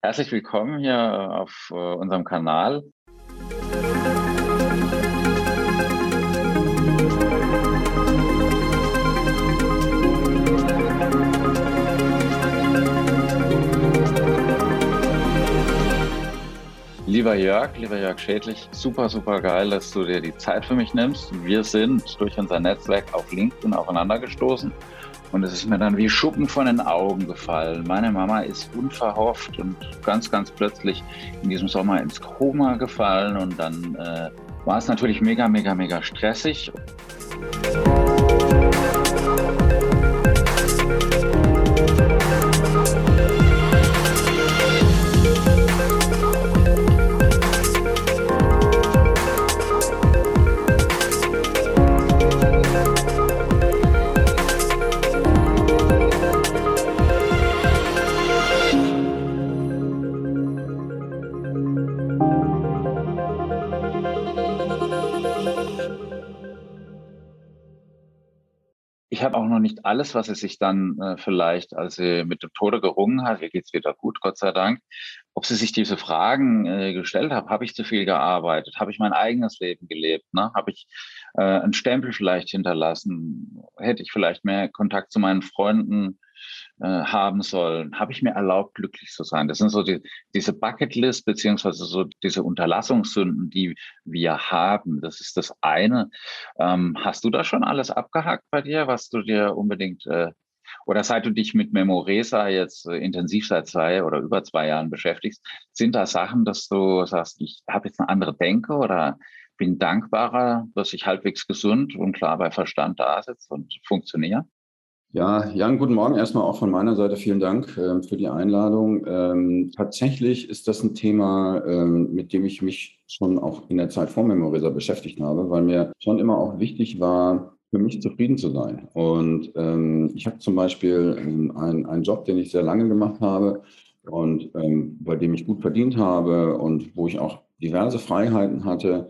Herzlich willkommen hier auf äh, unserem Kanal. Lieber Jörg, lieber Jörg Schädlich, super, super geil, dass du dir die Zeit für mich nimmst. Wir sind durch unser Netzwerk auf LinkedIn aufeinander gestoßen und es ist mir dann wie Schuppen von den Augen gefallen. Meine Mama ist unverhofft und ganz, ganz plötzlich in diesem Sommer ins Koma gefallen. Und dann äh, war es natürlich mega, mega, mega stressig. Ich habe auch noch nicht alles, was sie sich dann äh, vielleicht, als sie mit dem Tode gerungen hat, ihr geht's wieder gut, Gott sei Dank, ob sie sich diese Fragen äh, gestellt hat, habe ich zu viel gearbeitet, habe ich mein eigenes Leben gelebt, ne? habe ich äh, einen Stempel vielleicht hinterlassen, hätte ich vielleicht mehr Kontakt zu meinen Freunden äh, haben sollen, habe ich mir erlaubt, glücklich zu sein. Das sind so die, diese Bucketlist beziehungsweise so diese Unterlassungssünden, die wir haben. Das ist das eine. Ähm, hast du da schon alles abgehakt bei dir, was du dir unbedingt äh, oder seit du dich mit Memoresa jetzt äh, intensiv seit zwei oder über zwei Jahren beschäftigst, sind da Sachen, dass du sagst, ich habe jetzt eine andere Denke oder bin dankbarer, dass ich halbwegs gesund und klar bei Verstand da sitze und funktioniere? Ja, Jan, guten Morgen. Erstmal auch von meiner Seite vielen Dank äh, für die Einladung. Ähm, tatsächlich ist das ein Thema, ähm, mit dem ich mich schon auch in der Zeit vor Memorisa beschäftigt habe, weil mir schon immer auch wichtig war, für mich zufrieden zu sein. Und ähm, ich habe zum Beispiel ähm, einen, einen Job, den ich sehr lange gemacht habe und ähm, bei dem ich gut verdient habe und wo ich auch diverse Freiheiten hatte,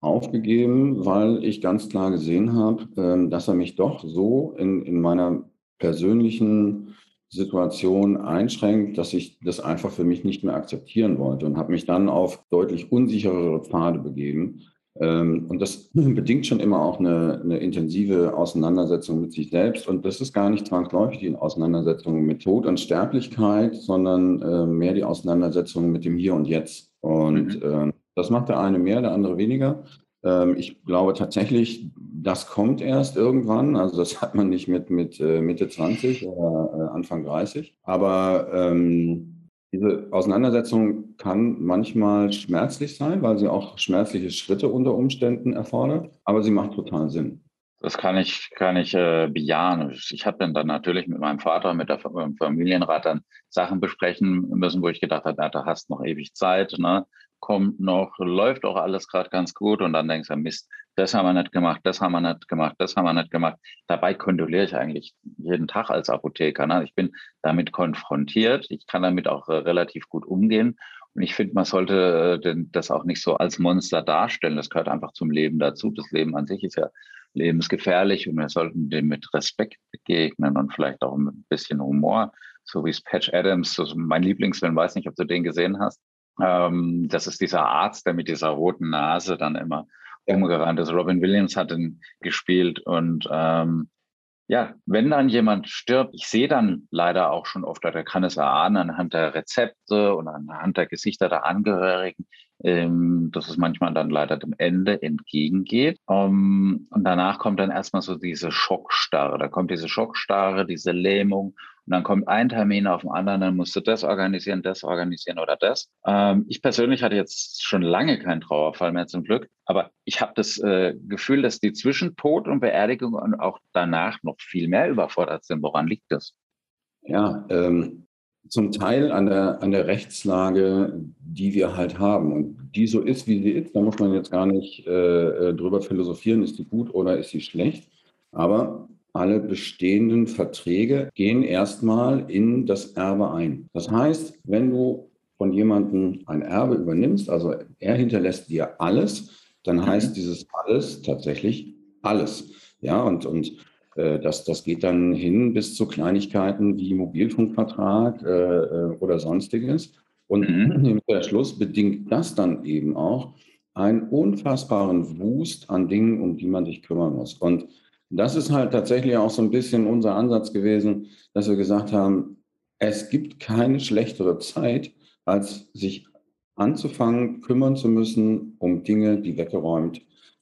aufgegeben, weil ich ganz klar gesehen habe, ähm, dass er mich doch so in, in meiner persönlichen Situation einschränkt, dass ich das einfach für mich nicht mehr akzeptieren wollte und habe mich dann auf deutlich unsicherere Pfade begeben. Ähm, und das bedingt schon immer auch eine, eine intensive Auseinandersetzung mit sich selbst. Und das ist gar nicht zwangsläufig die Auseinandersetzung mit Tod und Sterblichkeit, sondern äh, mehr die Auseinandersetzung mit dem Hier und Jetzt. Und mhm. Das macht der eine mehr, der andere weniger. Ähm, ich glaube tatsächlich, das kommt erst irgendwann. Also das hat man nicht mit, mit äh, Mitte 20 oder äh, Anfang 30. Aber ähm, diese Auseinandersetzung kann manchmal schmerzlich sein, weil sie auch schmerzliche Schritte unter Umständen erfordert. Aber sie macht total Sinn. Das kann ich, kann ich äh, bejahen. Ich habe dann, dann natürlich mit meinem Vater, mit der Familienrat dann Sachen besprechen müssen, wo ich gedacht habe, na, da hast noch ewig Zeit. Ne? Kommt noch, läuft auch alles gerade ganz gut und dann denkst du, Mist, das haben wir nicht gemacht, das haben wir nicht gemacht, das haben wir nicht gemacht. Dabei kondoliere ich eigentlich jeden Tag als Apotheker. Ne? Ich bin damit konfrontiert, ich kann damit auch äh, relativ gut umgehen und ich finde, man sollte äh, das auch nicht so als Monster darstellen. Das gehört einfach zum Leben dazu. Das Leben an sich ist ja lebensgefährlich und wir sollten dem mit Respekt begegnen und vielleicht auch mit ein bisschen Humor, so wie es Patch Adams, mein Lieblingsfilm, weiß nicht, ob du den gesehen hast, ähm, das ist dieser Arzt, der mit dieser roten Nase dann immer umgerannt ist. Robin Williams hat ihn gespielt und ähm, ja, wenn dann jemand stirbt, ich sehe dann leider auch schon oft, oder kann es erahnen anhand der Rezepte und anhand der Gesichter der Angehörigen, ähm, dass es manchmal dann leider dem Ende entgegengeht. Um, und danach kommt dann erstmal so diese Schockstarre. Da kommt diese Schockstarre, diese Lähmung und dann kommt ein Termin auf den anderen, dann musst du das organisieren, das organisieren oder das. Ähm, ich persönlich hatte jetzt schon lange keinen Trauerfall mehr zum Glück, aber ich habe das äh, Gefühl, dass die zwischen Tod und Beerdigung und auch danach noch viel mehr überfordert sind. Woran liegt das? Ja, ähm, zum Teil an der, an der Rechtslage, die wir halt haben und die so ist, wie sie ist. Da muss man jetzt gar nicht äh, äh drüber philosophieren, ist die gut oder ist sie schlecht. Aber alle bestehenden Verträge gehen erstmal in das Erbe ein. Das heißt, wenn du von jemandem ein Erbe übernimmst, also er hinterlässt dir alles, dann mhm. heißt dieses alles tatsächlich alles. Ja, und, und äh, das, das geht dann hin bis zu Kleinigkeiten wie Mobilfunkvertrag äh, äh oder sonstiges. Und mhm. im Verschluss bedingt das dann eben auch einen unfassbaren Wust an Dingen, um die man sich kümmern muss. Und das ist halt tatsächlich auch so ein bisschen unser Ansatz gewesen, dass wir gesagt haben, es gibt keine schlechtere Zeit, als sich anzufangen, kümmern zu müssen um Dinge, die weggeräumt,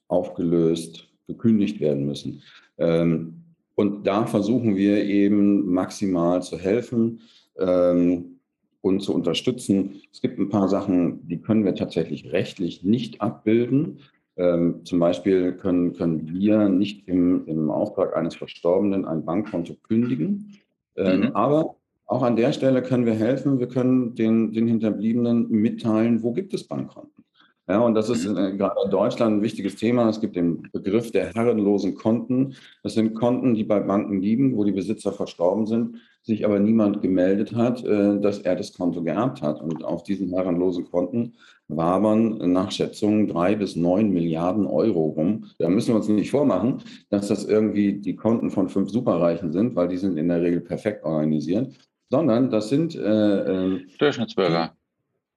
aufgelöst, gekündigt werden müssen. Ähm, und da versuchen wir eben maximal zu helfen ähm, und zu unterstützen. Es gibt ein paar Sachen, die können wir tatsächlich rechtlich nicht abbilden. Ähm, zum Beispiel können, können wir nicht im, im Auftrag eines Verstorbenen ein Bankkonto kündigen. Ähm, mhm. Aber auch an der Stelle können wir helfen. Wir können den, den Hinterbliebenen mitteilen, wo gibt es Bankkonten. Ja, und das ist mhm. äh, gerade in Deutschland ein wichtiges Thema. Es gibt den Begriff der herrenlosen Konten. Das sind Konten, die bei Banken liegen, wo die Besitzer verstorben sind, sich aber niemand gemeldet hat, äh, dass er das Konto geerbt hat. Und auf diesen herrenlosen Konten wabern nach Schätzungen drei bis neun Milliarden Euro rum. Da müssen wir uns nicht vormachen, dass das irgendwie die Konten von fünf Superreichen sind, weil die sind in der Regel perfekt organisiert, sondern das sind äh, äh Durchschnittsbürger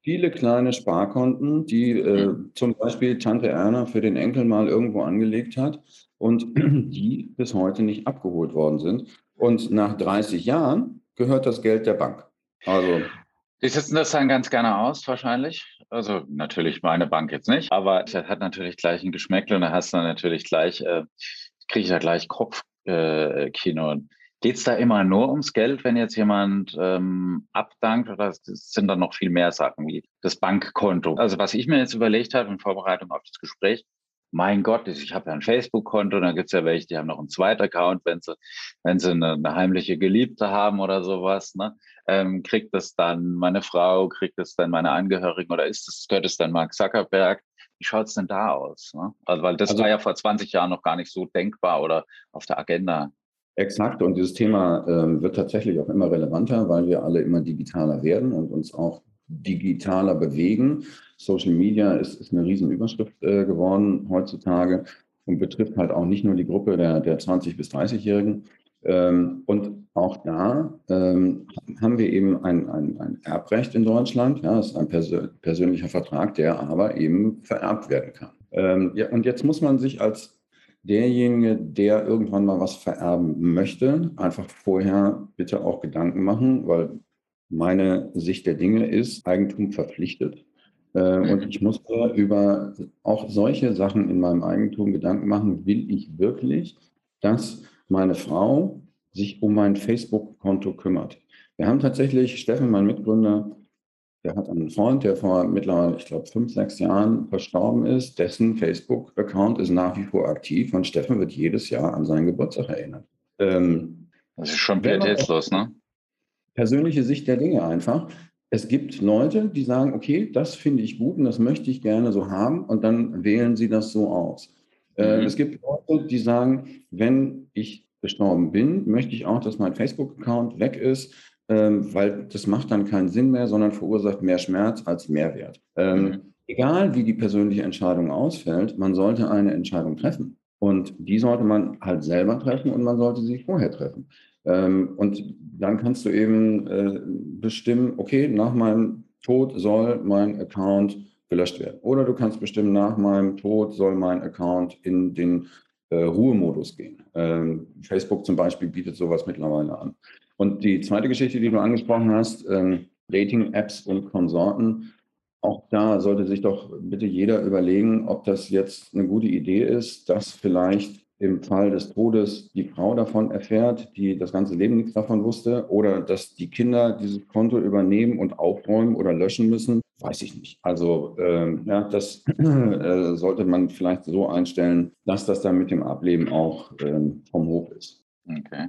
viele kleine Sparkonten, die äh, mhm. zum Beispiel Tante Erna für den Enkel mal irgendwo angelegt hat und die bis heute nicht abgeholt worden sind. Und nach 30 Jahren gehört das Geld der Bank. Also die sitzen das dann ganz gerne aus, wahrscheinlich. Also natürlich meine Bank jetzt nicht, aber es hat natürlich gleich ein Geschmäckle und da hast du dann natürlich gleich, äh, kriege ich ja gleich Kopfkino. Äh, Geht es da immer nur ums Geld, wenn jetzt jemand ähm, abdankt oder sind da noch viel mehr Sachen wie das Bankkonto? Also was ich mir jetzt überlegt habe in Vorbereitung auf das Gespräch, mein Gott, ich habe ja ein Facebook-Konto, dann gibt es ja welche, die haben noch einen zweiten Account, wenn sie, wenn sie eine, eine heimliche Geliebte haben oder sowas, ne? Ähm, kriegt das dann meine Frau, kriegt das dann meine Angehörigen oder ist das, gehört es dann Mark Zuckerberg? Wie schaut es denn da aus? Ne? Also, weil das also, war ja vor 20 Jahren noch gar nicht so denkbar oder auf der Agenda. Exakt. Und dieses Thema äh, wird tatsächlich auch immer relevanter, weil wir alle immer digitaler werden und uns auch digitaler bewegen. Social Media ist, ist eine Riesenüberschrift äh, geworden heutzutage und betrifft halt auch nicht nur die Gruppe der, der 20- bis 30-Jährigen. Ähm, und auch da ähm, haben wir eben ein, ein, ein, Erbrecht in Deutschland. Ja, das ist ein persö persönlicher Vertrag, der aber eben vererbt werden kann. Ähm, ja, und jetzt muss man sich als derjenige, der irgendwann mal was vererben möchte, einfach vorher bitte auch Gedanken machen, weil meine Sicht der Dinge ist, Eigentum verpflichtet. Äh, mhm. Und ich muss über auch solche Sachen in meinem Eigentum Gedanken machen, will ich wirklich, dass meine Frau sich um mein Facebook-Konto kümmert. Wir haben tatsächlich, Steffen, mein Mitgründer, der hat einen Freund, der vor mittlerweile, ich glaube, fünf, sechs Jahren verstorben ist. Dessen Facebook-Account ist nach wie vor aktiv und Steffen wird jedes Jahr an seinen Geburtstag erinnert. Ähm, das ist schon pietätslos, ne? Persönliche Sicht der Dinge einfach. Es gibt Leute, die sagen, okay, das finde ich gut und das möchte ich gerne so haben und dann wählen sie das so aus. Äh, mhm. Es gibt Leute, die sagen, wenn ich gestorben bin, möchte ich auch, dass mein Facebook-Account weg ist ähm, weil das macht dann keinen Sinn mehr, sondern verursacht mehr Schmerz als Mehrwert. Ähm, mhm. Egal wie die persönliche Entscheidung ausfällt, man sollte eine Entscheidung treffen. Und die sollte man halt selber treffen und man sollte sie vorher treffen. Ähm, und dann kannst du eben äh, bestimmen, okay, nach meinem Tod soll mein Account gelöscht werden. Oder du kannst bestimmen, nach meinem Tod soll mein Account in den äh, Ruhemodus gehen. Ähm, Facebook zum Beispiel bietet sowas mittlerweile an. Und die zweite Geschichte, die du angesprochen hast, ähm, Dating-Apps und Konsorten, auch da sollte sich doch bitte jeder überlegen, ob das jetzt eine gute Idee ist, dass vielleicht im Fall des Todes die Frau davon erfährt, die das ganze Leben nichts davon wusste, oder dass die Kinder dieses Konto übernehmen und aufräumen oder löschen müssen, weiß ich nicht. Also ähm, ja, das äh, sollte man vielleicht so einstellen, dass das dann mit dem Ableben auch ähm, vom Hof ist. Okay.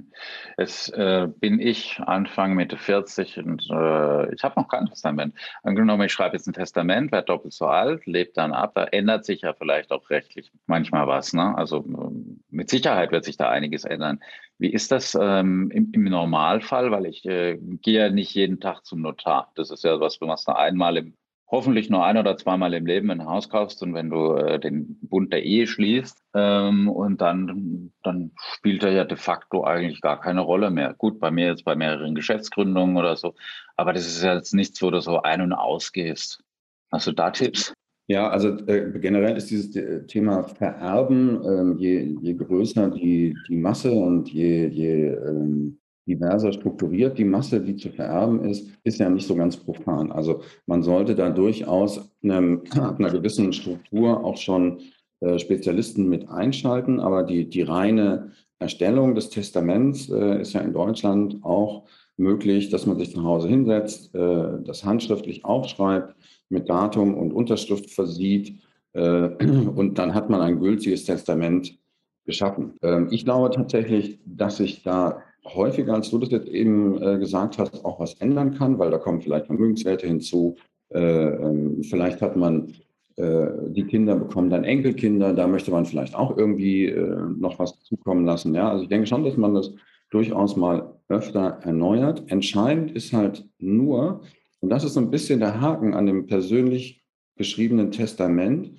Jetzt äh, bin ich Anfang Mitte 40 und äh, ich habe noch kein Testament. Angenommen, ich schreibe jetzt ein Testament, werde doppelt so alt, lebe dann ab, da ändert sich ja vielleicht auch rechtlich manchmal was. Ne? Also ähm, mit Sicherheit wird sich da einiges ändern. Wie ist das ähm, im, im, Normalfall? Weil ich äh, gehe ja nicht jeden Tag zum Notar. Das ist ja was, du machst da einmal im hoffentlich nur ein oder zweimal im Leben ein Haus kaufst und wenn du äh, den Bund der Ehe schließt ähm, und dann, dann spielt er ja de facto eigentlich gar keine Rolle mehr. Gut, bei mir jetzt bei mehreren Geschäftsgründungen oder so, aber das ist jetzt nichts, wo du so ein- und ausgehst. Hast du da Tipps? Ja, also äh, generell ist dieses äh, Thema Vererben, ähm, je, je größer die, die Masse und je, je ähm, diverser strukturiert die Masse, die zu vererben ist, ist ja nicht so ganz profan. Also man sollte da durchaus einem, einer gewissen Struktur auch schon äh, Spezialisten mit einschalten, aber die, die reine Erstellung des Testaments äh, ist ja in Deutschland auch möglich, dass man sich zu Hause hinsetzt, äh, das handschriftlich aufschreibt, mit Datum und Unterschrift versieht äh, und dann hat man ein gültiges Testament geschaffen. Ähm, ich glaube tatsächlich, dass sich da häufiger, als du das jetzt eben äh, gesagt hast, auch was ändern kann, weil da kommen vielleicht Vermögenswerte hinzu. Äh, ähm, vielleicht hat man äh, die Kinder bekommen dann Enkelkinder, da möchte man vielleicht auch irgendwie noch was zukommen lassen. Ja, also ich denke schon, dass man das durchaus mal öfter erneuert. Entscheidend ist halt nur, und das ist so ein bisschen der Haken an dem persönlich geschriebenen Testament,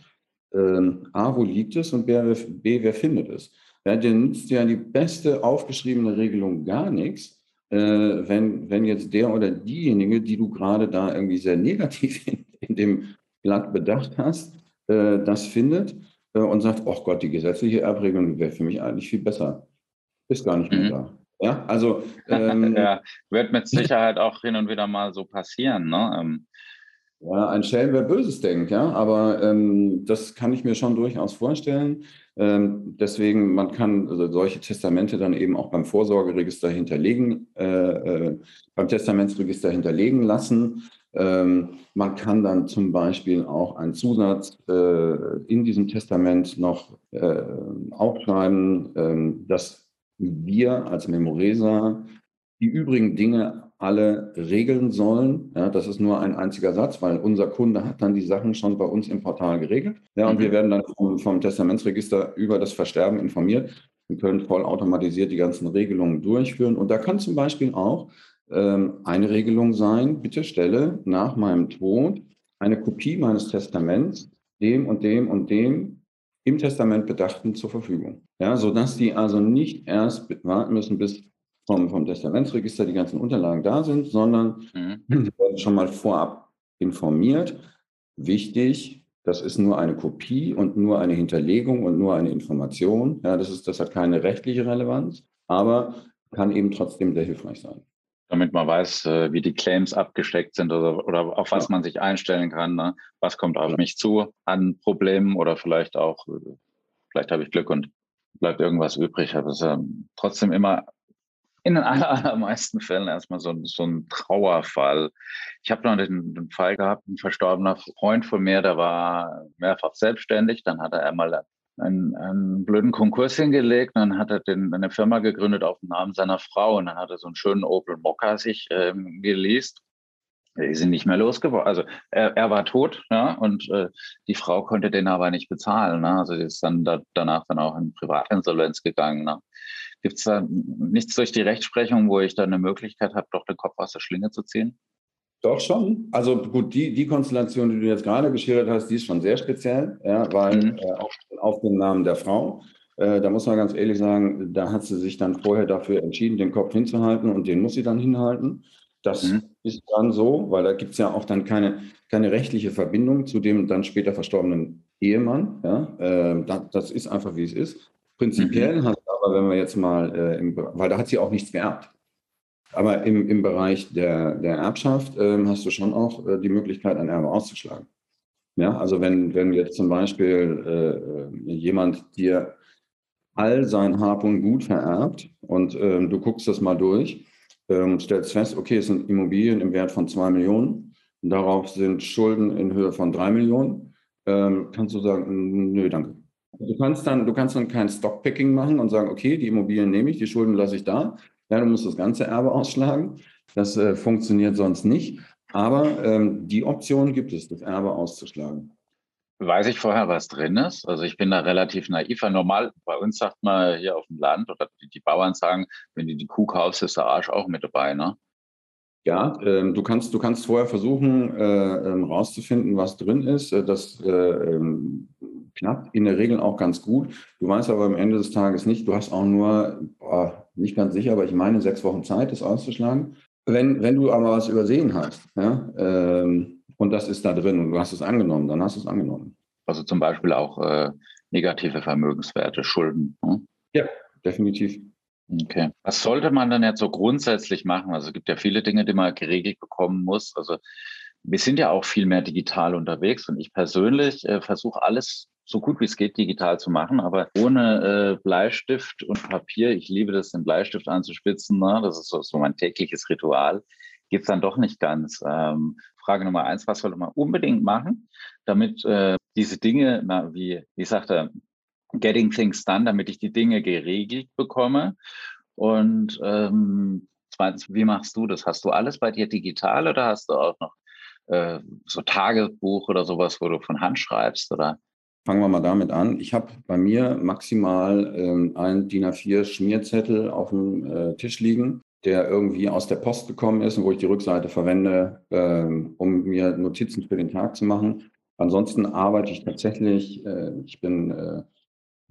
ähm, A, wo liegt es und B, wer findet es? Ja, dir nützt ja die beste aufgeschriebene Regelung gar nichts, äh, wenn, wenn jetzt der oder diejenige, die du gerade da irgendwie sehr negativ in, in dem Blatt bedacht hast, äh, das findet äh, und sagt, oh Gott, die gesetzliche Erbregelung wäre für mich eigentlich viel besser. Ist gar nicht mehr mhm. da. Ja, also ähm, ja, wird mit Sicherheit auch hin und wieder mal so passieren. Ne? Ähm, ja, ein Schelm, wer Böses denkt, ja, aber ähm, das kann ich mir schon durchaus vorstellen. Ähm, deswegen, man kann also solche Testamente dann eben auch beim Vorsorgeregister hinterlegen, äh, äh, beim Testamentsregister hinterlegen lassen. Ähm, man kann dann zum Beispiel auch einen Zusatz äh, in diesem Testament noch äh, aufschreiben, ähm, dass wir als Memoreser die übrigen Dinge alle regeln sollen. Ja, das ist nur ein einziger Satz, weil unser Kunde hat dann die Sachen schon bei uns im Portal geregelt. Ja, und mhm. wir werden dann vom, vom, Testamentsregister über das Versterben informiert und können vollautomatisiert die ganzen Regelungen durchführen. Und da kann zum Beispiel auch ähm, eine Regelung sein, bitte stelle nach meinem Tod eine Kopie meines Testaments dem und dem und dem im Testament Bedachten zur Verfügung. Ja, sodass die also nicht erst warten müssen, bis vom, vom Testamentsregister die ganzen Unterlagen da sind, sondern mhm. werden schon mal vorab informiert. Wichtig, das ist nur eine Kopie und nur eine Hinterlegung und nur eine Information. Ja, das, ist, das hat keine rechtliche Relevanz, aber kann eben trotzdem sehr hilfreich sein. Damit man weiß, äh, wie die Claims abgesteckt sind oder, oder auf was ja. man sich einstellen kann. Ne? Was kommt auf mich zu an Problemen oder vielleicht auch, äh, vielleicht habe ich Glück und bleibt irgendwas übrig. Aber es ist ja trotzdem immer in den allermeisten Fällen erstmal so, so ein Trauerfall. Ich habe noch den, den, Fall gehabt, ein verstorbener Freund von mir, der war mehrfach selbstständig. Dann hat er einmal einen, einen blöden Konkurs hingelegt. Dann hat er den, eine Firma gegründet auf den Namen seiner Frau und dann hat er so einen schönen Opel Mokka sich ähm, geleast. Die sind nicht mehr losgeworden. Also er, er war tot, ja, und äh, die Frau konnte den aber nicht bezahlen. Ne? Also die ist dann da, danach dann auch in Privatinsolvenz gegangen. Ne? Gibt es da nichts durch die Rechtsprechung, wo ich da eine Möglichkeit habe, doch den Kopf aus der Schlinge zu ziehen? Doch schon. Also gut, die, die Konstellation, die du jetzt gerade geschildert hast, die ist schon sehr speziell, ja, weil mhm. äh, auf, auf den Namen der Frau. Äh, da muss man ganz ehrlich sagen, da hat sie sich dann vorher dafür entschieden, den Kopf hinzuhalten und den muss sie dann hinhalten. Das mhm. ist dann so, weil da gibt es ja auch dann keine, keine rechtliche Verbindung zu dem dann später verstorbenen Ehemann. Ja? Äh, das, das, ist einfach, wie es ist. Prinzipiell mhm. hat aber, wenn wir jetzt mal, äh, im, weil da hat sie auch nichts geerbt. Aber im, im Bereich der, der Erbschaft äh, hast du schon auch äh, die Möglichkeit, ein Erbe auszuschlagen. Ja, also wenn, wenn jetzt zum Beispiel äh, äh, jemand dir all sein Hab und Gut vererbt und ähm, du guckst das mal durch ähm, und stellst fest, okay, es sind Immobilien im Wert von zwei Millionen und darauf sind Schulden in Höhe von drei Millionen, ähm, kannst du sagen, nö, danke. Du kannst dann, du kannst dann kein Stockpicking machen und sagen, okay, die Immobilien nehme ich, die Schulden lasse ich da. Ja, du musst das ganze Erbe ausschlagen. Das äh, funktioniert sonst nicht. Aber ähm, die Option gibt es, das Erbe auszuschlagen. Weiß ich vorher, was drin ist? Also ich bin da relativ naiv. Normal, bei uns sagt man hier auf dem Land oder die, die Bauern sagen, wenn du die Kuh kaufst, ist der Arsch auch mit dabei, ne? Ja, ähm, du kannst, du kannst vorher versuchen, äh, ähm, rauszufinden, was drin ist. Äh, das äh, ähm, klappt in der Regel auch ganz gut. Du weißt aber am Ende des Tages nicht, du hast auch nur, boah, nicht ganz sicher, aber ich meine, sechs Wochen Zeit, das auszuschlagen. Wenn, wenn du aber was übersehen hast, ja, ähm, und das ist da drin und du hast es angenommen, dann hast du es angenommen. Also zum Beispiel auch äh, negative Vermögenswerte, Schulden. Hm? Ja, definitiv. Okay. Was sollte man dann jetzt so grundsätzlich machen? Also es gibt ja viele Dinge, die man geregelt bekommen muss. Also wir sind ja auch viel mehr digital unterwegs und ich persönlich äh, versuche alles so gut wie es geht digital zu machen, aber ohne äh, Bleistift und Papier, ich liebe das, den Bleistift anzuspitzen, ne? das ist so, so mein tägliches Ritual, geht es dann doch nicht ganz. Ähm, Frage Nummer eins, was sollte man unbedingt machen, damit äh, diese Dinge, na, wie, wie sagt er, Getting Things Done, damit ich die Dinge geregelt bekomme. Und ähm, zweitens, wie machst du das? Hast du alles bei dir digital oder hast du auch noch äh, so Tagebuch oder sowas, wo du von Hand schreibst? Oder? Fangen wir mal damit an. Ich habe bei mir maximal ähm, einen DIN A4 Schmierzettel auf dem äh, Tisch liegen, der irgendwie aus der Post gekommen ist und wo ich die Rückseite verwende, ähm, um mir Notizen für den Tag zu machen. Ansonsten arbeite ich tatsächlich, äh, ich bin äh,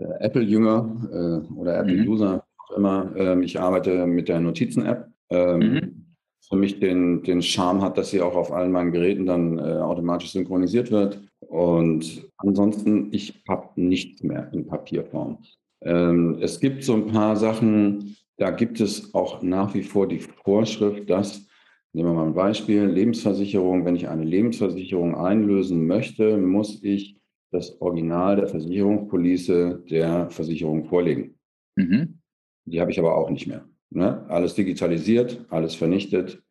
äh, Apple-Jünger äh, oder Apple-User, mhm. auch immer. Ähm, ich arbeite mit der Notizen-App. Ähm, mhm. Für mich den, den Charme hat, dass sie auch auf allen meinen Geräten dann äh, automatisch synchronisiert wird. Und ansonsten, ich habe nichts mehr in Papierform. Ähm, es gibt so ein paar Sachen, da gibt es auch nach wie vor die Vorschrift, dass, nehmen wir mal ein Beispiel, Lebensversicherung, wenn ich eine Lebensversicherung einlösen möchte, muss ich das Original der Versicherungspolice der Versicherung vorlegen. Mhm. Die habe ich aber auch nicht mehr. Ne? Alles digitalisiert, alles vernichtet.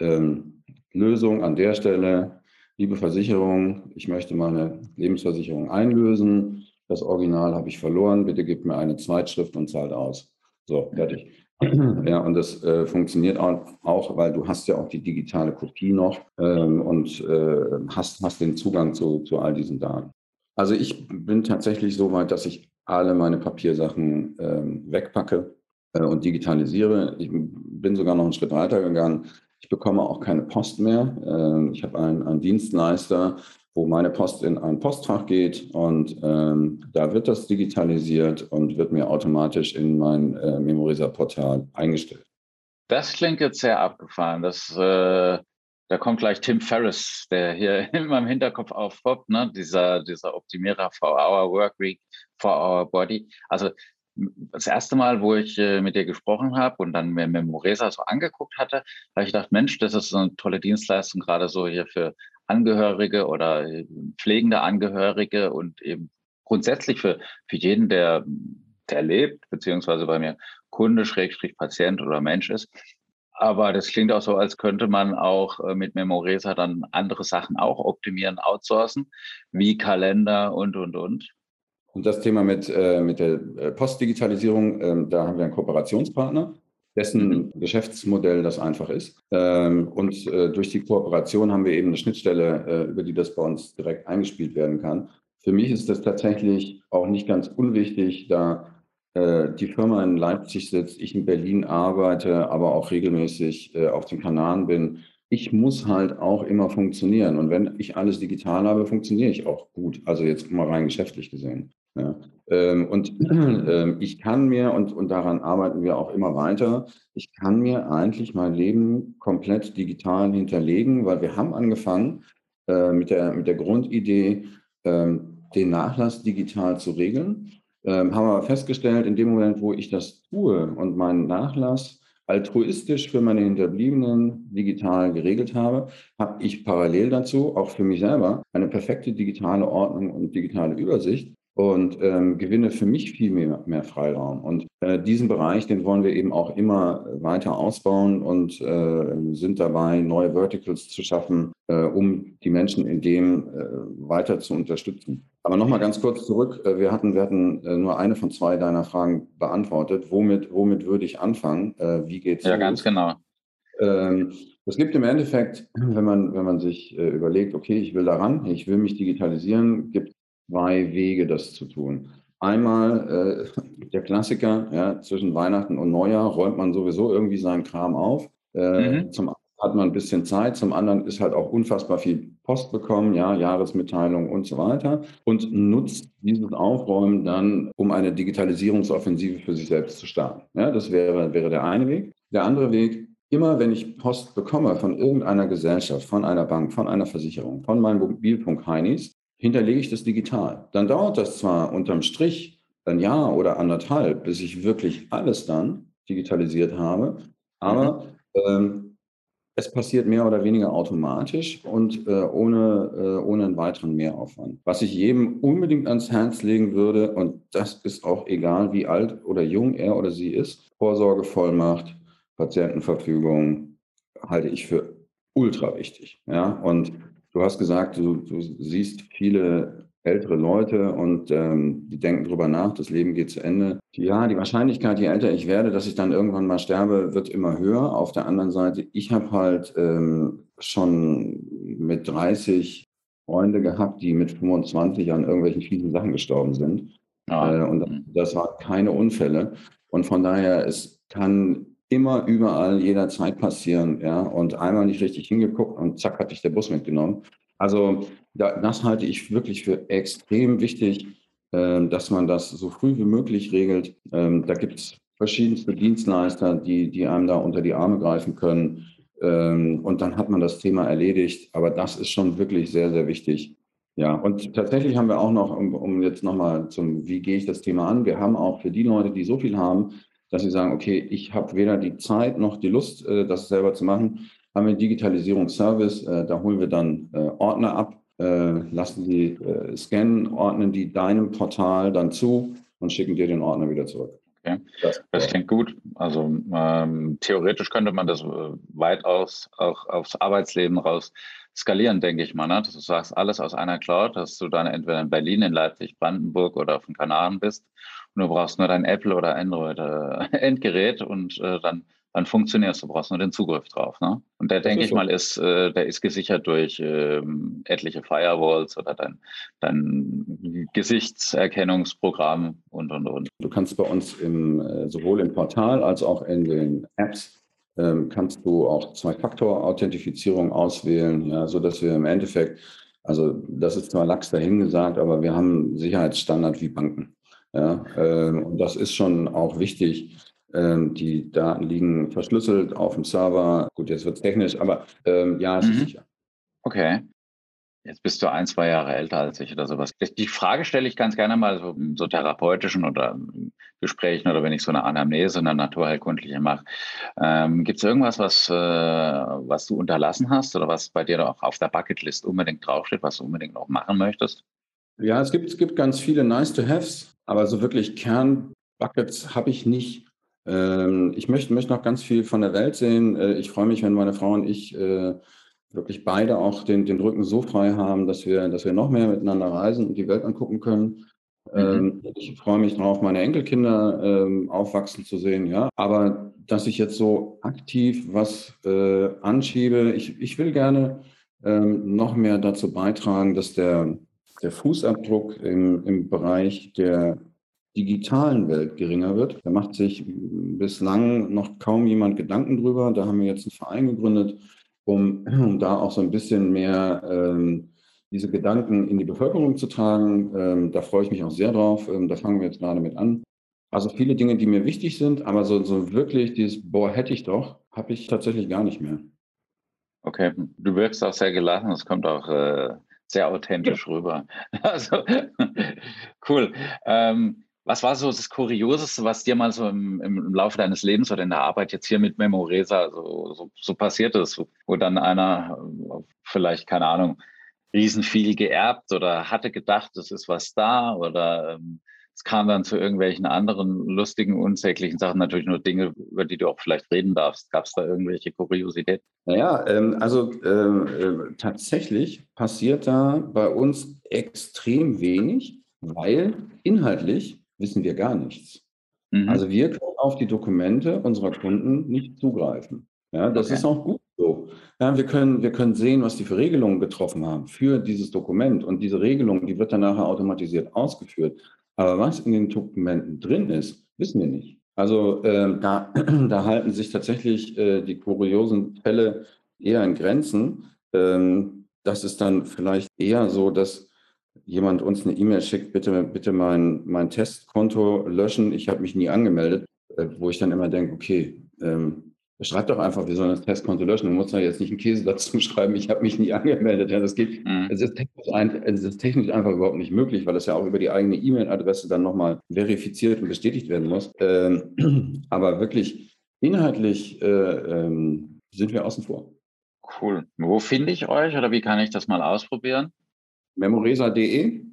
Ähm, Lösung an der Stelle, liebe Versicherung, ich möchte meine Lebensversicherung einlösen. Das Original habe ich verloren. Bitte gib mir eine Zweitschrift und zahlt aus. So, fertig. Ja, und das äh, funktioniert auch, auch, weil du hast ja auch die digitale Kopie noch ähm, und äh, hast, hast den Zugang zu, zu all diesen Daten. Also ich bin tatsächlich so weit, dass ich alle meine Papiersachen ähm, wegpacke und digitalisiere. Ich bin sogar noch einen Schritt weiter gegangen. Ich bekomme auch keine Post mehr. Ähm, ich habe einen, einen, Dienstleister, wo meine Post in ein Postfach geht und ähm, da wird das digitalisiert und wird mir automatisch in mein äh, Memoriser-Portal eingestellt. Das klingt jetzt sehr abgefahren. Das äh, da kommt gleich Tim Ferriss, der hier in meinem Hinterkopf aufpoppt, ne? dieser, dieser Optimierer for our work week, for our body. Also das erste Mal, wo ich äh, mit dir gesprochen habe und dann mir Memoresa so angeguckt hatte, habe ich gedacht, Mensch, das ist eine tolle Dienstleistung, gerade so hier für Angehörige oder äh, pflegende Angehörige und eben grundsätzlich für, für jeden, der, der lebt, beziehungsweise bei mir Kunde, Schrägstrich Patient oder Mensch ist, aber das klingt auch so, als könnte man auch äh, mit Memoresa dann andere Sachen auch optimieren, outsourcen, wie Kalender und, und, und. Und das Thema mit, äh, mit der äh, Postdigitalisierung, ähm, da haben wir einen Kooperationspartner, dessen mhm. Geschäftsmodell das einfach ist. Ähm, und äh, durch die Kooperation haben wir eben eine Schnittstelle, äh, über die das bei uns direkt eingespielt werden kann. Für mich ist das tatsächlich auch nicht ganz unwichtig, da äh, die Firma in Leipzig sitzt, ich in Berlin arbeite, aber auch regelmäßig äh, auf den Kanaren bin. Ich muss halt auch immer funktionieren. Und wenn ich alles digital habe, funktioniere ich auch gut. Also jetzt mal rein geschäftlich gesehen. Ja. Ähm, und ähm, ich kann mir, und, und daran arbeiten wir auch immer weiter, ich kann mir eigentlich mein Leben komplett digital hinterlegen, weil wir haben angefangen äh, mit, der, mit der Grundidee, ähm, den Nachlass digital zu regeln haben wir festgestellt, in dem Moment, wo ich das tue und meinen Nachlass altruistisch für meine Hinterbliebenen digital geregelt habe, habe ich parallel dazu auch für mich selber eine perfekte digitale Ordnung und digitale Übersicht und ähm, gewinne für mich viel mehr, mehr Freiraum. Und äh, diesen Bereich, den wollen wir eben auch immer weiter ausbauen und äh, sind dabei, neue Verticals zu schaffen, äh, um die Menschen in dem äh, weiter zu unterstützen. Aber nochmal ganz kurz zurück. Äh, wir hatten, wir hatten äh, nur eine von zwei deiner Fragen beantwortet. Womit, womit würde ich anfangen? Wie geht's? Ja, los? ganz genau. Ähm, es gibt im Endeffekt, wenn man, wenn man sich überlegt, okay, ich will daran, ich will mich digitalisieren, gibt zwei Wege, das zu tun. Einmal äh, der Klassiker, ja, zwischen Weihnachten und Neujahr räumt man sowieso irgendwie seinen Kram auf. Äh, mhm. Zum hat man ein bisschen Zeit, zum anderen ist halt auch unfassbar viel Post bekommen, ja, Jahresmitteilung und so weiter und nutzt dieses Aufräumen dann, um eine Digitalisierungsoffensive für sich selbst zu starten. Ja, das wäre, wäre der eine Weg. Der andere Weg, immer wenn ich Post bekomme von irgendeiner Gesellschaft, von einer Bank, von einer Versicherung, von meinem Mobilfunk Heinis, hinterlege ich das digital. Dann dauert das zwar unterm Strich ein Jahr oder anderthalb, bis ich wirklich alles dann digitalisiert habe, aber mhm. ähm, es passiert mehr oder weniger automatisch und äh, ohne, äh, ohne einen weiteren Mehraufwand. Was ich jedem unbedingt ans Herz legen würde, und das ist auch egal, wie alt oder jung er oder sie ist, Vorsorgevollmacht, Patientenverfügung halte ich für ultra wichtig. Ja? Und du hast gesagt, du, du siehst viele ältere Leute und ähm, die denken drüber nach, das Leben geht zu Ende. Ja, die Wahrscheinlichkeit, je älter ich werde, dass ich dann irgendwann mal sterbe, wird immer höher. Auf der anderen Seite, ich habe halt ähm, schon mit 30 Freunde gehabt, die mit 25 an irgendwelchen vielen Sachen gestorben sind. Ah. Äh, und mhm. das waren keine Unfälle. Und von daher, es kann immer überall jederzeit passieren, ja, und einmal nicht richtig hingeguckt und zack, hat dich der Bus mitgenommen. Also das halte ich wirklich für extrem wichtig, ähm, dass man das so früh wie möglich regelt. Ähm, da gibt es verschiedenste Dienstleister, die, die einem da unter die Arme greifen können. Ähm, und dann hat man das Thema erledigt. Aber das ist schon wirklich sehr, sehr wichtig. Ja, und tatsächlich haben wir auch noch, um, um jetzt nochmal zum, wie gehe ich das Thema an? Wir haben auch für die Leute, die so viel haben, dass sie sagen, okay, ich habe weder die Zeit noch die Lust, äh, das selber zu machen, haben wir einen Digitalisierungsservice, äh, da holen wir dann äh, Ordner ab, lassen die scannen, ordnen die deinem Portal dann zu und schicken dir den Ordner wieder zurück. Okay. Das, das klingt gut. Also ähm, theoretisch könnte man das äh, weitaus auch aufs Arbeitsleben raus skalieren, denke ich mal. Ne? Dass du sagst, alles aus einer Cloud, dass du dann entweder in Berlin, in Leipzig, Brandenburg oder auf den Kanaren bist und du brauchst nur dein Apple oder Android äh, Endgerät und äh, dann dann funktioniert es. Du brauchst nur den Zugriff drauf. Ne? Und der, denke ich so. mal, ist, äh, der ist gesichert durch ähm, etliche Firewalls oder dein, dein Gesichtserkennungsprogramm und, und, und. Du kannst bei uns im, äh, sowohl im Portal als auch in den Apps ähm, kannst du auch Zwei-Faktor-Authentifizierung auswählen, ja, sodass wir im Endeffekt, also das ist zwar lax dahingesagt, aber wir haben Sicherheitsstandard wie Banken. Ja, ähm, und das ist schon auch wichtig, ähm, die Daten liegen verschlüsselt auf dem Server. Gut, jetzt wird es technisch, aber ähm, ja, es mhm. ist sicher. Okay. Jetzt bist du ein, zwei Jahre älter als ich oder sowas. Die Frage stelle ich ganz gerne mal so, so therapeutischen oder Gesprächen oder wenn ich so eine Anamnese, eine naturheilkundliche mache. Ähm, Gibt es irgendwas, was, äh, was du unterlassen hast oder was bei dir auch auf der Bucketlist unbedingt draufsteht, was du unbedingt noch machen möchtest? Ja, es gibt, es gibt ganz viele Nice-to-Haves, aber so wirklich Kernbuckets habe ich nicht. Ähm, ich möchte, möchte noch ganz viel von der Welt sehen. Äh, ich freue mich, wenn meine Frau und ich äh, wirklich beide auch den, den Rücken so frei haben, dass wir, dass wir noch mehr miteinander reisen und die Welt angucken können. Mhm. Ähm, ich freue mich darauf, meine Enkelkinder ähm, aufwachsen zu sehen, ja. Aber dass ich jetzt so aktiv was äh, anschiebe, ich, ich will gerne ähm, noch mehr dazu beitragen, dass der, der Fußabdruck im, im Bereich der digitalen Welt geringer wird. Da macht sich bislang noch kaum jemand Gedanken drüber. Da haben wir jetzt einen Verein gegründet, um, um da auch so ein bisschen mehr ähm, diese Gedanken in die Bevölkerung zu tragen. Ähm, da freue ich mich auch sehr drauf. Ähm, da fangen wir jetzt gerade mit an. Also viele Dinge, die mir wichtig sind, aber so, so wirklich dieses, boah, hätte ich doch, habe ich tatsächlich gar nicht mehr. Okay, du wirkst auch sehr gelassen. Es kommt auch äh, sehr authentisch ja. rüber. Also cool. Ähm, was war so das Kurioseste, was dir mal so im, im, Laufe deines Lebens oder in der Arbeit jetzt hier mit Memoresa so, so, so passiert ist, wo dann einer vielleicht, keine Ahnung, riesen viel geerbt oder hatte gedacht, es ist was da oder ähm, es kam dann zu irgendwelchen anderen lustigen, unsäglichen Sachen, natürlich nur Dinge, über die du auch vielleicht reden darfst. Gab es da irgendwelche Kuriositäten? Naja, ähm, also ähm, äh, tatsächlich passiert da bei uns extrem wenig, weil inhaltlich wissen wir gar nichts. Mhm. Also wir können auf die Dokumente unserer Kunden nicht zugreifen. Ja, das okay. ist auch gut so. Ja, wir können, wir können sehen, was die für Regelungen getroffen haben für dieses Dokument. Und diese Regelung, die wird dann nachher automatisiert ausgeführt. Aber was in den Dokumenten drin ist, wissen wir nicht. Also äh, da, da halten sich tatsächlich äh, die kuriosen Fälle eher in Grenzen. Ähm, das ist dann vielleicht eher so, dass jemand uns eine E-Mail schickt, bitte, bitte mein, mein Testkonto löschen. Ich habe mich nie angemeldet, äh, wo ich dann immer denke, okay, ähm, Schreibt doch einfach, wir sollen das Testkonto löschen. Du musst da jetzt nicht einen Käse dazu schreiben, ich habe mich nie angemeldet. Ja, das geht. Mhm. Es, ist ein, es, ist technisch einfach überhaupt nicht möglich, weil es ja auch über die eigene E-Mail-Adresse dann nochmal verifiziert und bestätigt werden muss. Ähm, aber wirklich inhaltlich äh, ähm, sind wir außen vor. Cool. Wo finde ich euch oder wie kann ich das mal ausprobieren? Memoresa.de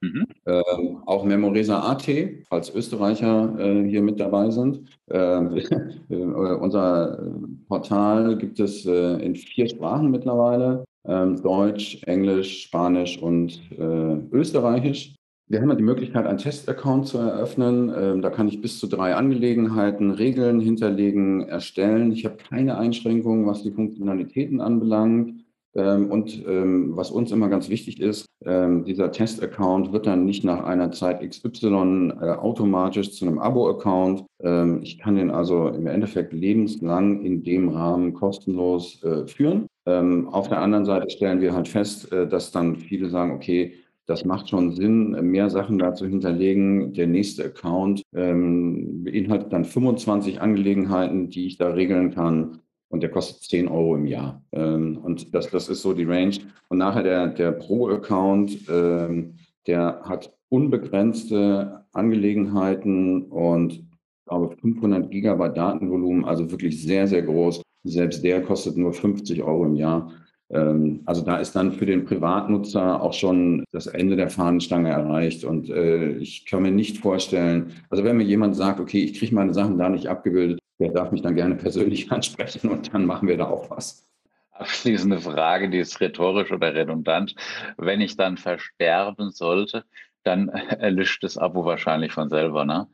Mhm. Ähm, auch Memoresa AT, falls Österreicher äh, hier mit dabei sind. Ähm, äh, unser Portal gibt es äh, in vier Sprachen mittlerweile. Ähm, Deutsch, Englisch, Spanisch und äh, Österreichisch. Wir haben ja die Möglichkeit, einen Testaccount zu eröffnen. Ähm, da kann ich bis zu drei Angelegenheiten, Regeln hinterlegen, erstellen. Ich habe keine Einschränkungen, was die Funktionalitäten anbelangt. Ähm, und ähm, was uns immer ganz wichtig ist, ähm, dieser Test-Account wird dann nicht nach einer Zeit XY äh, automatisch zu einem Abo-Account. ich kann den also im Endeffekt lebenslang in dem Rahmen kostenlos äh, führen. auf der anderen Seite stellen wir halt fest, äh, dass dann viele sagen, okay, das macht schon Sinn, mehr Sachen dazu hinterlegen. Der nächste Account ähm, beinhaltet dann 25 Angelegenheiten, die ich da regeln kann und der kostet 10 Euro im Jahr. Ähm, und das, das ist so die Range. Und nachher der, der Pro-Account, ähm, der hat unbegrenzte Angelegenheiten und glaube 500 Gigabyte Datenvolumen, also wirklich sehr, sehr groß. Selbst der kostet nur 50 Euro im Jahr. Ähm, also da ist dann für den Privatnutzer auch schon das Ende der Fahnenstange erreicht. Und äh, ich kann mir nicht vorstellen, also wenn mir jemand sagt, okay, ich kriege meine Sachen da nicht abgebildet, der darf mich dann gerne persönlich ansprechen und dann machen wir da auch was. Abschließende Frage, die ist rhetorisch oder redundant. Wenn ich dann versterben sollte, dann erlischt das Abo wahrscheinlich von selber, ne?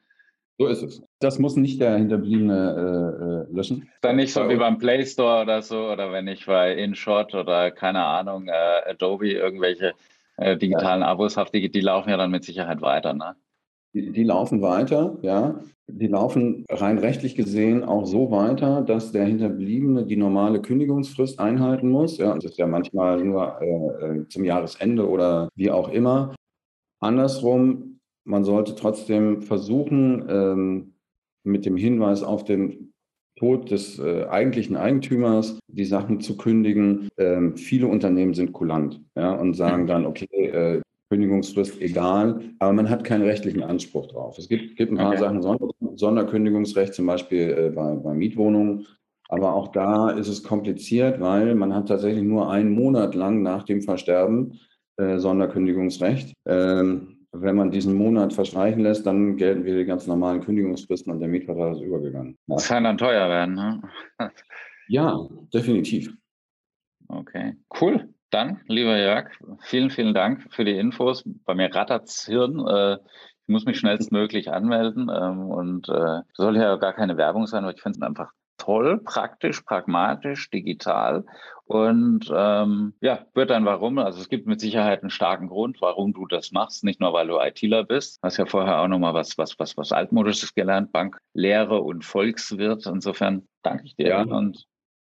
So ist es. Das muss nicht der Hinterbliebene äh, äh löschen. Dann nicht so wie beim Play Store oder so, oder wenn ich bei InShot oder keine Ahnung, äh, Adobe irgendwelche äh, digitalen. Abos habe, die, die laufen ja dann mit Sicherheit weiter, ne? Die, die, laufen weiter, ja. Die laufen rein rechtlich gesehen auch so weiter, dass der Hinterbliebene die normale Kündigungsfrist einhalten muss. Ja, das ist ja manchmal nur äh, äh, zum Jahresende oder wie auch immer. Andersrum, man sollte trotzdem versuchen, ähm, mit dem Hinweis auf den Tod des äh, eigentlichen Eigentümers die Sachen zu kündigen. Ähm, viele Unternehmen sind kulant ja, und sagen dann, okay, äh, Kündigungsfrist egal, aber man hat keinen rechtlichen Anspruch drauf. Es gibt, gibt ein paar okay. Sachen, Sonder, Sonderkündigungsrecht, zum Beispiel äh, bei, bei Mietwohnungen. Aber auch da ist es kompliziert, weil man hat tatsächlich nur einen Monat lang nach dem Versterben äh, Sonderkündigungsrecht. Ähm, wenn man diesen Monat verstreichen lässt, dann gelten wieder die ganz normalen Kündigungsfristen und der Mietvertrag ist übergegangen. Das kann dann teuer werden, ne? ja, definitiv. Okay, cool. Dann, lieber Jörg, vielen, vielen Dank für die Infos. Bei mir rattert's Hirn. Äh, ich muss mich schnellstmöglich anmelden ähm, und äh, soll ja gar keine Werbung sein, aber ich finde es einfach toll, praktisch, pragmatisch, digital und ähm, ja, wird dann warum. Also es gibt mit Sicherheit einen starken Grund, warum du das machst. Nicht nur, weil du ITler bist. Hast ja vorher auch nochmal was, was, was, was altmodisches gelernt, Banklehre und Volkswirt. Insofern danke ich dir ja. und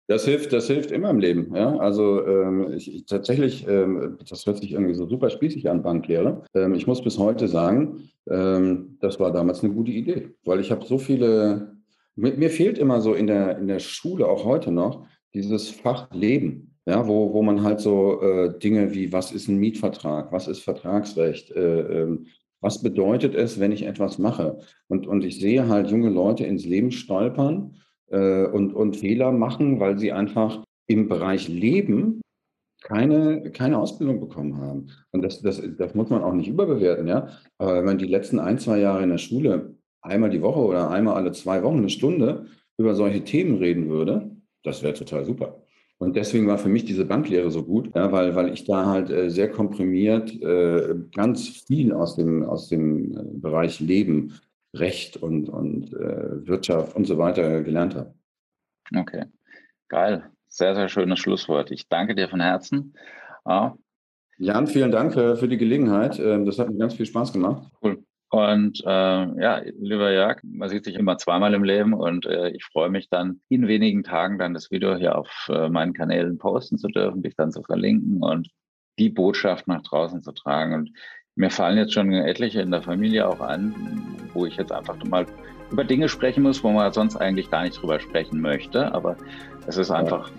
das hilft, das hilft immer im Leben. Ja? Also ähm, ich, ich, tatsächlich, ähm, das hört sich irgendwie so super spießig an, Banklehre. Ähm, ich muss bis heute sagen, ähm, das war damals eine gute Idee, weil ich habe so viele, mir, mir, fehlt immer so in der, in der Schule, auch heute noch, dieses Fach Leben. Ja, wo, wo man halt so äh, Dinge wie, was ist ein Mietvertrag, was ist Vertragsrecht, äh, ähm, was bedeutet es, wenn ich etwas mache? Und, und ich sehe halt junge Leute ins Leben stolpern äh, und, und Fehler machen, weil sie einfach im Bereich Leben keine, keine Ausbildung bekommen haben. Und das, das, das muss man auch nicht überbewerten, ja. Aber wenn man die letzten ein, zwei Jahre in der Schule einmal die Woche oder einmal alle zwei Wochen eine Stunde über solche Themen reden würde, das wäre total super. Und deswegen war für mich diese Banklehre so gut, ja, weil, weil ich da halt äh, sehr komprimiert äh, ganz viel aus dem, aus dem äh, Bereich Leben Recht und, und äh, Wirtschaft und so weiter gelernt habe. Okay, geil. Sehr, sehr schönes Schlusswort. Ich danke dir von Herzen. Ja. Jan, vielen Dank äh, für die Gelegenheit. Ähm, das hat mir ganz viel Spaß gemacht. Cool. Und äh, ja, lieber Jörg, man sieht sich immer zweimal im Leben und äh, ich freue mich dann in wenigen Tagen dann das Video hier auf äh, meinen Kanälen posten zu dürfen, dich dann zu verlinken und die Botschaft nach draußen zu tragen. Und mir fallen jetzt schon etliche in der Familie auch an, wo ich jetzt einfach mal über Dinge sprechen muss, wo man sonst eigentlich gar nicht drüber sprechen möchte. Aber es ist einfach,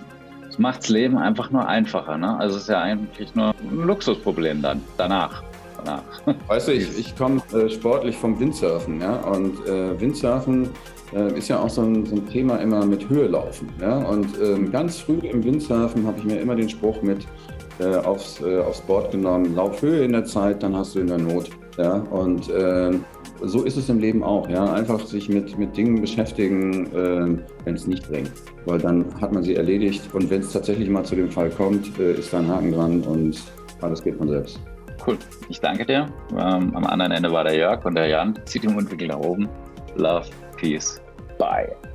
es macht das Leben einfach nur einfacher. Ne? Also es ist ja eigentlich nur ein Luxusproblem dann danach danach. Weißt du, ich, ich komme äh, sportlich vom Windsurfen, ja, und äh, Windsurfen äh, ist ja auch so ein, so ein, Thema immer mit Höhe laufen, ja, und ähm, ganz früh im Windsurfen habe ich mir immer den Spruch mit äh, aufs, äh, aufs Board genommen, lauf Höhe in der Zeit, dann hast du in der Not, ja, und ähm, so ist es im Leben auch, ja, einfach sich mit, mit Dingen beschäftigen, äh, wenn es nicht bringt, weil dann hat man sie erledigt und wenn es tatsächlich mal zu dem Fall kommt, ist da ein Haken dran und alles geht von selbst. Cool. Ich danke dir. Ähm, am anderen Ende war der Jörg und der Jan. Zieht den Mundwinkel nach oben. Love, Peace, Bye.